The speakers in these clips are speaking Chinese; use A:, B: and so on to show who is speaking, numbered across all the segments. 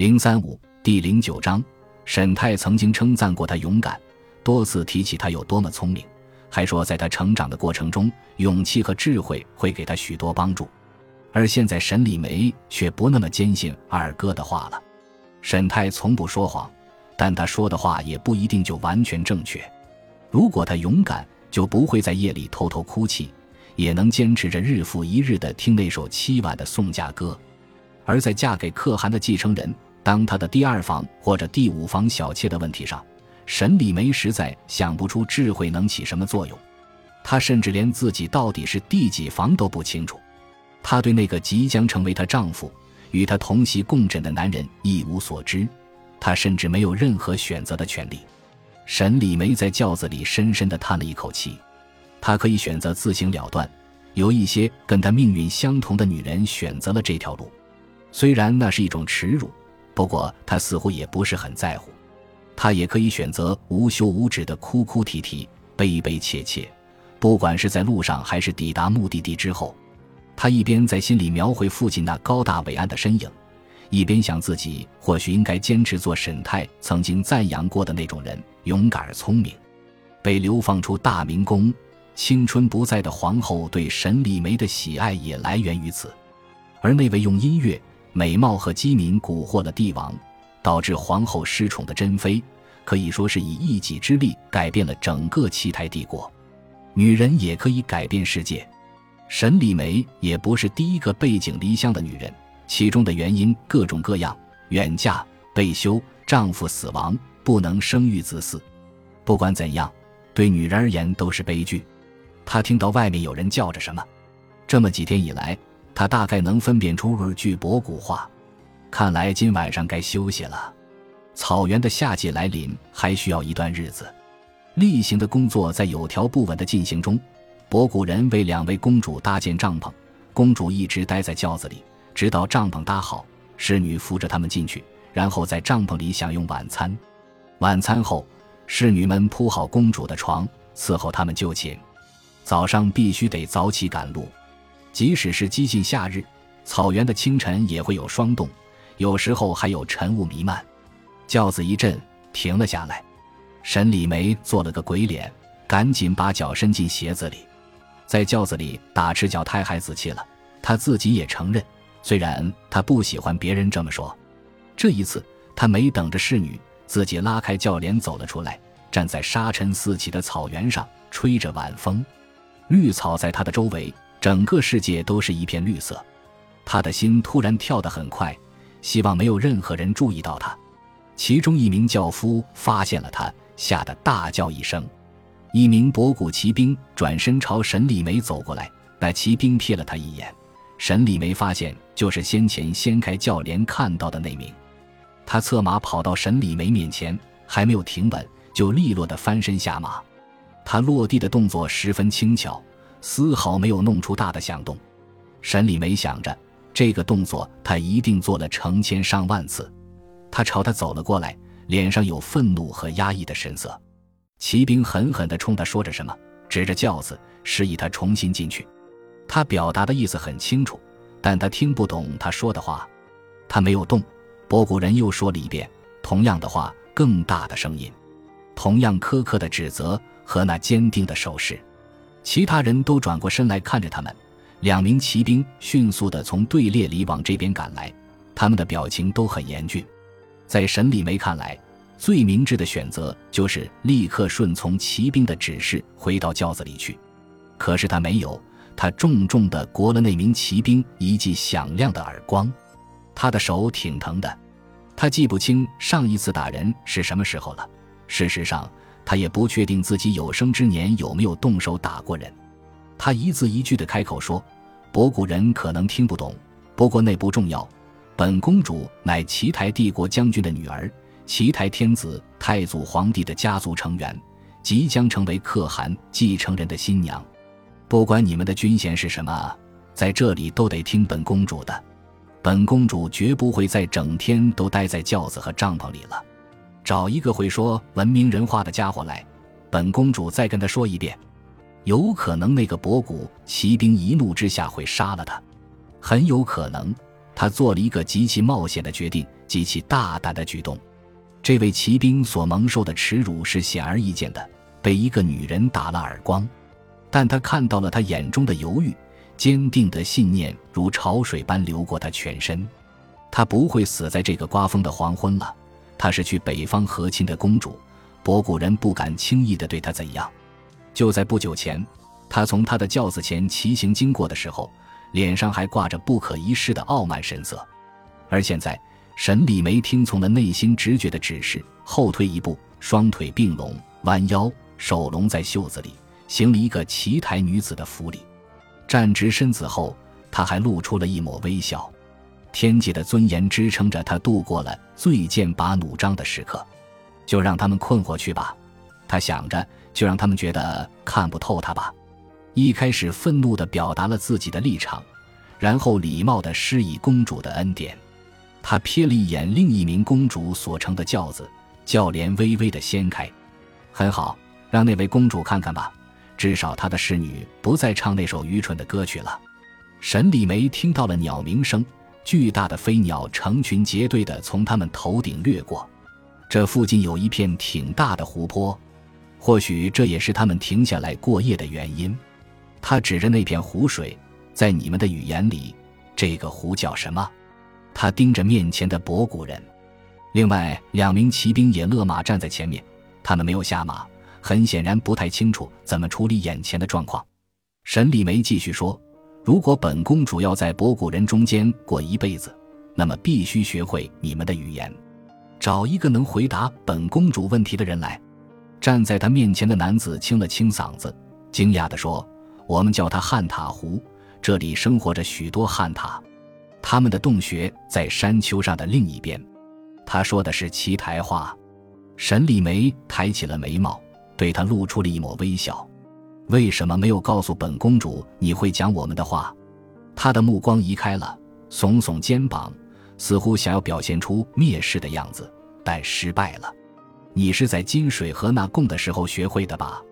A: 零三五第零九章，沈泰曾经称赞过他勇敢，多次提起他有多么聪明，还说在他成长的过程中，勇气和智慧会给他许多帮助。而现在，沈礼梅却不那么坚信二哥的话了。沈泰从不说谎，但他说的话也不一定就完全正确。如果他勇敢，就不会在夜里偷偷哭泣，也能坚持着日复一日的听那首凄婉的送嫁歌。而在嫁给可汗的继承人，当他的第二房或者第五房小妾的问题上，沈礼梅实在想不出智慧能起什么作用。她甚至连自己到底是第几房都不清楚。她对那个即将成为她丈夫、与她同席共枕的男人一无所知，她甚至没有任何选择的权利。沈礼梅在轿子里深深地叹了一口气。她可以选择自行了断，有一些跟她命运相同的女人选择了这条路，虽然那是一种耻辱，不过他似乎也不是很在乎。他也可以选择无休无止的哭哭啼啼、悲悲切切，不管是在路上还是抵达目的地之后。他一边在心里描绘父亲那高大伟岸的身影，一边想自己或许应该坚持做沈泰曾经赞扬过的那种人，勇敢而聪明。被流放出大明宫，青春不在的皇后对沈丽梅的喜爱也来源于此。而那位用音乐、美貌和机敏蛊惑了帝王，导致皇后失宠的珍妃，可以说是以一己之力改变了整个七台帝国。女人也可以改变世界。沈丽梅也不是第一个背井离乡的女人，其中的原因各种各样：远嫁、被休、丈夫死亡、不能生育子嗣。不管怎样，对女人而言都是悲剧。她听到外面有人叫着什么，这么几天以来，他大概能分辨出二句博古话。看来今晚上该休息了。草原的夏季来临，还需要一段日子。例行的工作在有条不紊的进行中。博古人为两位公主搭建帐篷，公主一直待在轿子里，直到帐篷搭好，侍女扶着他们进去，然后在帐篷里享用晚餐。晚餐后，侍女们铺好公主的床，伺候他们就寝。早上必须得早起赶路，即使是激进夏日，草原的清晨也会有霜冻，有时候还有晨雾弥漫。轿子一震，停了下来。沈礼梅做了个鬼脸，赶紧把脚伸进鞋子里。在轿子里打赤脚太孩子气了，他自己也承认，虽然他不喜欢别人这么说。这一次，他没等着侍女，自己拉开轿帘走了出来，站在沙尘四起的草原上，吹着晚风，绿草在他的周围，整个世界都是一片绿色。他的心突然跳得很快，希望没有任何人注意到他。其中一名轿夫发现了他，吓得大叫一声。一名博古骑兵转身朝沈礼梅走过来，那骑兵瞥了他一眼。沈礼梅发现，就是先前掀开轿帘看到的那名。他策马跑到沈礼梅面前，还没有停稳，就利落地翻身下马。他落地的动作十分轻巧，丝毫没有弄出大的响动。沈礼梅想着，这个动作他一定做了成千上万次。他朝他走了过来，脸上有愤怒和压抑的神色。骑兵狠狠地冲他说着什么，指着轿子示意他重新进去。他表达的意思很清楚，但他听不懂他说的话。他没有动。博古人又说了一遍同样的话，更大的声音，同样苛刻的指责和那坚定的手势。其他人都转过身来看着他们。两名骑兵迅速地从队列里往这边赶来，他们的表情都很严峻。在沈礼梅看来。最明智的选择就是立刻顺从骑兵的指示，回到轿子里去。可是他没有，他重重地掴了那名骑兵一记响亮的耳光，他的手挺疼的。他记不清上一次打人是什么时候了。事实上，他也不确定自己有生之年有没有动手打过人。他一字一句地开口说：“博古人可能听不懂，不过那不重要。本公主乃齐台帝国将军的女儿。”齐台天子太祖皇帝的家族成员，即将成为可汗继承人的新娘。不管你们的军衔是什么，在这里都得听本公主的。本公主绝不会再整天都待在轿子和帐篷里了。找一个会说文明人话的家伙来，本公主再跟他说一遍。有可能那个博古骑兵一怒之下会杀了他，很有可能他做了一个极其冒险的决定。极其大胆的举动。这位骑兵所蒙受的耻辱是显而易见的，被一个女人打了耳光。但他看到了他眼中的犹豫，坚定的信念如潮水般流过他全身。他不会死在这个刮风的黄昏了。她是去北方和亲的公主，博古人不敢轻易的对她怎样。就在不久前，他从他的轿子前骑行经过的时候，脸上还挂着不可一世的傲慢神色。而现在，沈礼梅听从了内心直觉的指示，后退一步，双腿并拢，弯腰，手拢在袖子里，行了一个奇台女子的福礼。站直身子后，他还露出了一抹微笑。天界的尊严支撑着他度过了最剑拔弩张的时刻。就让他们困惑去吧，他想着，就让他们觉得看不透他吧。一开始愤怒地表达了自己的立场，然后礼貌地施以公主的恩典。他瞥了一眼另一名公主所乘的轿子，轿帘微微地掀开。很好，让那位公主看看吧，至少她的侍女不再唱那首愚蠢的歌曲了。沈礼梅听到了鸟鸣声，巨大的飞鸟成群结队地从他们头顶掠过。这附近有一片挺大的湖泊，或许这也是他们停下来过夜的原因。他指着那片湖水，在你们的语言里，这个湖叫什么？他盯着面前的博古人。另外两名骑兵也勒马站在前面，他们没有下马，很显然不太清楚怎么处理眼前的状况。沈礼梅继续说：“如果本公主要在博古人中间过一辈子，那么必须学会你们的语言。”找一个能回答本公主问题的人来。站在他面前的男子清了清嗓子，惊讶地说：“我们叫他汉塔湖，这里生活着许多汉塔，他们的洞穴在山丘上的另一边。”他说的是奇台话。沈礼梅抬起了眉毛，对他露出了一抹微笑。为什么没有告诉本公主你会讲我们的话？他的目光移开了，耸耸肩膀。似乎想要表现出蔑视的样子，但失败了。你是在金水河那贡的时候学会的吧？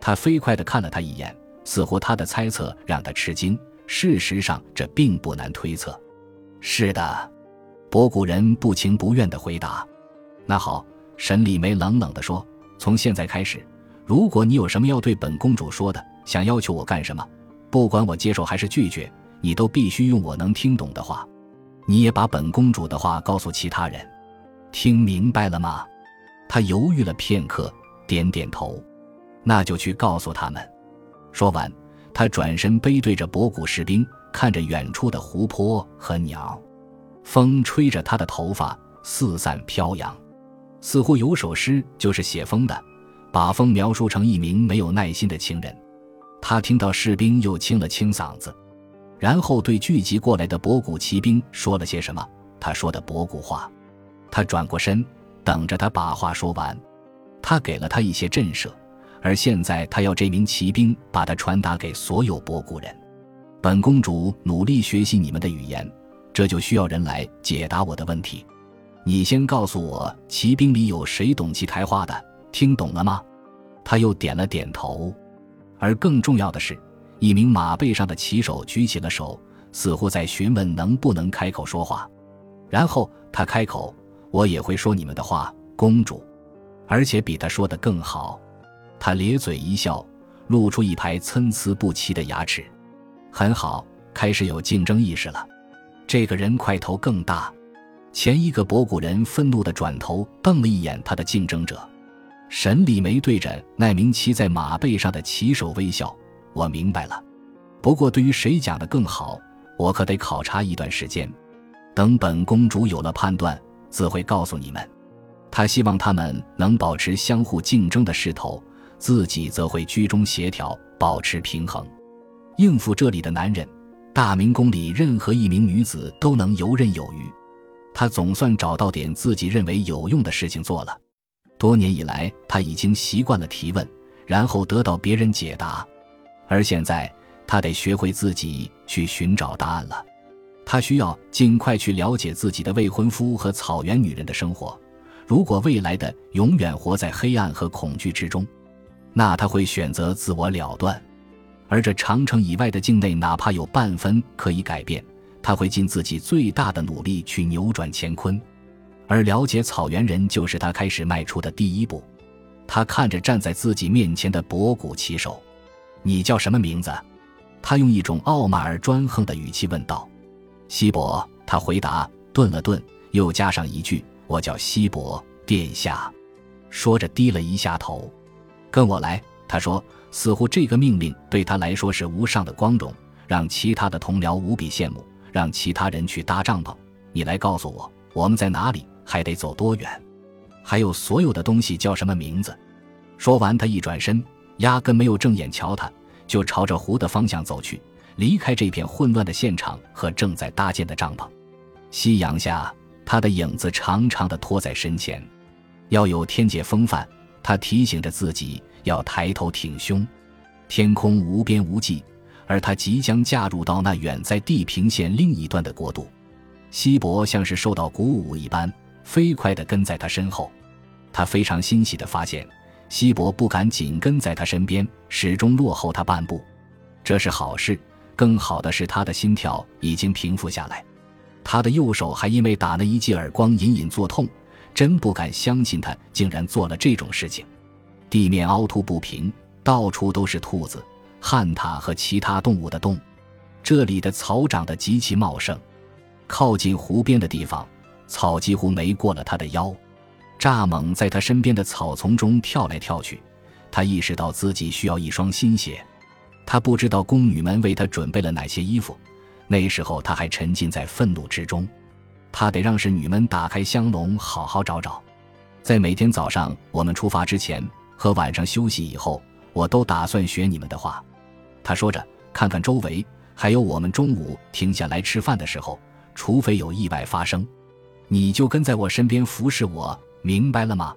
A: 他飞快地看了他一眼，似乎他的猜测让他吃惊。事实上，这并不难推测。是的，博古人不情不愿地回答。那好，沈礼梅冷冷地说：“从现在开始，如果你有什么要对本公主说的，想要求我干什么，不管我接受还是拒绝，你都必须用我能听懂的话。”你也把本公主的话告诉其他人，听明白了吗？他犹豫了片刻，点点头。那就去告诉他们。说完，他转身背对着博古士兵，看着远处的湖泊和鸟。风吹着他的头发四散飘扬，似乎有首诗就是写风的，把风描述成一名没有耐心的情人。他听到士兵又清了清嗓子。然后对聚集过来的博古骑兵说了些什么？他说的博古话。他转过身，等着他把话说完。他给了他一些震慑，而现在他要这名骑兵把他传达给所有博古人。本公主努力学习你们的语言，这就需要人来解答我的问题。你先告诉我，骑兵里有谁懂其台话的？听懂了吗？他又点了点头。而更重要的是。一名马背上的骑手举起了手，似乎在询问能不能开口说话。然后他开口：“我也会说你们的话，公主，而且比他说的更好。”他咧嘴一笑，露出一排参差不齐的牙齿。很好，开始有竞争意识了。这个人块头更大。前一个博古人愤怒地转头瞪了一眼他的竞争者。沈礼梅对着那名骑在马背上的骑手微笑。我明白了，不过对于谁讲的更好，我可得考察一段时间。等本公主有了判断，自会告诉你们。她希望他们能保持相互竞争的势头，自己则会居中协调，保持平衡，应付这里的男人。大明宫里任何一名女子都能游刃有余。他总算找到点自己认为有用的事情做了。多年以来，他已经习惯了提问，然后得到别人解答。而现在，他得学会自己去寻找答案了。他需要尽快去了解自己的未婚夫和草原女人的生活。如果未来的永远活在黑暗和恐惧之中，那他会选择自我了断。而这长城以外的境内，哪怕有半分可以改变，他会尽自己最大的努力去扭转乾坤。而了解草原人就是他开始迈出的第一步。他看着站在自己面前的博古骑手：“你叫什么名字？”他用一种傲慢而专横的语气问道。“西伯。”他回答，顿了顿，又加上一句：“我叫西伯，殿下。”说着低了一下头。“跟我来。”他说，似乎这个命令对他来说是无上的光荣，让其他的同僚无比羡慕，让其他人去搭帐篷。你来告诉我，我们在哪里，还得走多远？还有所有的东西叫什么名字？说完，他一转身，压根没有正眼瞧他，就朝着湖的方向走去，离开这片混乱的现场和正在搭建的帐篷。夕阳下，他的影子长长的拖在身前，要有天界风范。他提醒着自己要抬头挺胸。天空无边无际，而他即将嫁入到那远在地平线另一端的国度。西伯像是受到鼓舞一般，飞快地跟在他身后。他非常欣喜地发现，西伯不敢紧跟在他身边，始终落后他半步。这是好事。更好的是，他的心跳已经平复下来。他的右手还因为打那一记耳光隐隐作痛，真不敢相信他竟然做了这种事情。地面凹凸不平，到处都是兔子、旱獭和其他动物的洞。这里的草长得极其茂盛，靠近湖边的地方，草几乎没过了他的腰。蚱蜢在他身边的草丛中跳来跳去，他意识到自己需要一双新鞋。他不知道宫女们为他准备了哪些衣服，那时候他还沉浸在愤怒之中。他得让侍女们打开香笼，好好找找。在每天早上我们出发之前和晚上休息以后，我都打算学你们的话。他说着，看看周围，还有我们中午停下来吃饭的时候，除非有意外发生，你就跟在我身边服侍我。明白了吗？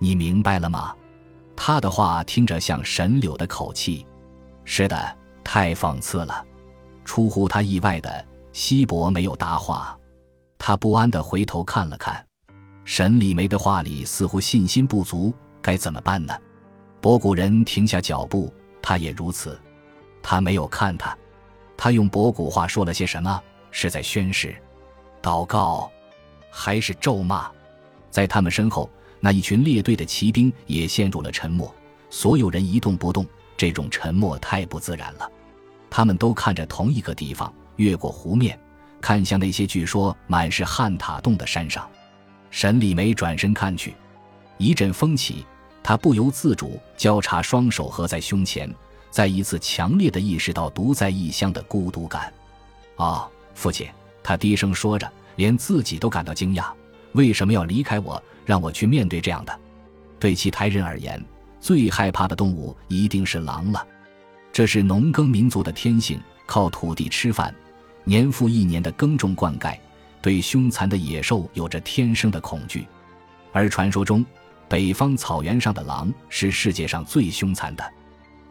A: 你明白了吗？他的话听着像神柳的口气。是的，太讽刺了。出乎他意外的，西伯没有答话。他不安地回头看了看，沈李梅的话里似乎信心不足。该怎么办呢？博古人停下脚步，他也如此。他没有看他。他用博古话说了些什么？是在宣誓、祷告，还是咒骂？在他们身后，那一群列队的骑兵也陷入了沉默。所有人一动不动，这种沉默太不自然了。他们都看着同一个地方，越过湖面，看向那些据说满是旱獭洞的山上。沈礼梅转身看去，一阵风起，他不由自主交叉双手合在胸前，再一次强烈的意识到独在异乡的孤独感。哦，父亲，他低声说着，连自己都感到惊讶。为什么要离开我，让我去面对这样的？对其他人而言，最害怕的动物一定是狼了。这是农耕民族的天性，靠土地吃饭，年复一年的耕种灌溉，对凶残的野兽有着天生的恐惧。而传说中，北方草原上的狼是世界上最凶残的，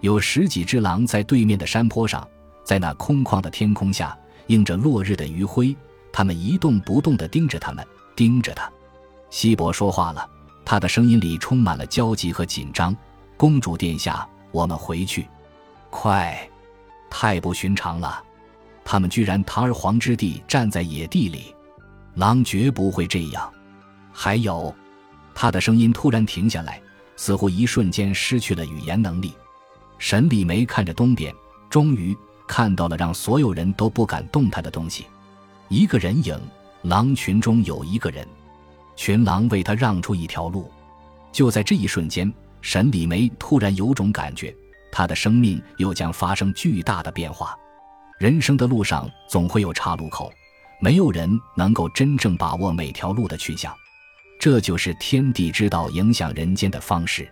A: 有十几只狼在对面的山坡上，在那空旷的天空下，映着落日的余晖，他们一动不动地盯着他们。盯着他，西伯说话了，他的声音里充满了焦急和紧张。公主殿下，我们回去，快！太不寻常了，他们居然堂而皇之地站在野地里，狼绝不会这样。还有，他的声音突然停下来，似乎一瞬间失去了语言能力。沈礼梅看着东边，终于看到了让所有人都不敢动弹的东西，一个人影。狼群中有一个人，群狼为他让出一条路。就在这一瞬间，沈礼梅突然有种感觉，他的生命又将发生巨大的变化。人生的路上总会有岔路口，没有人能够真正把握每条路的去向，这就是天地之道影响人间的方式。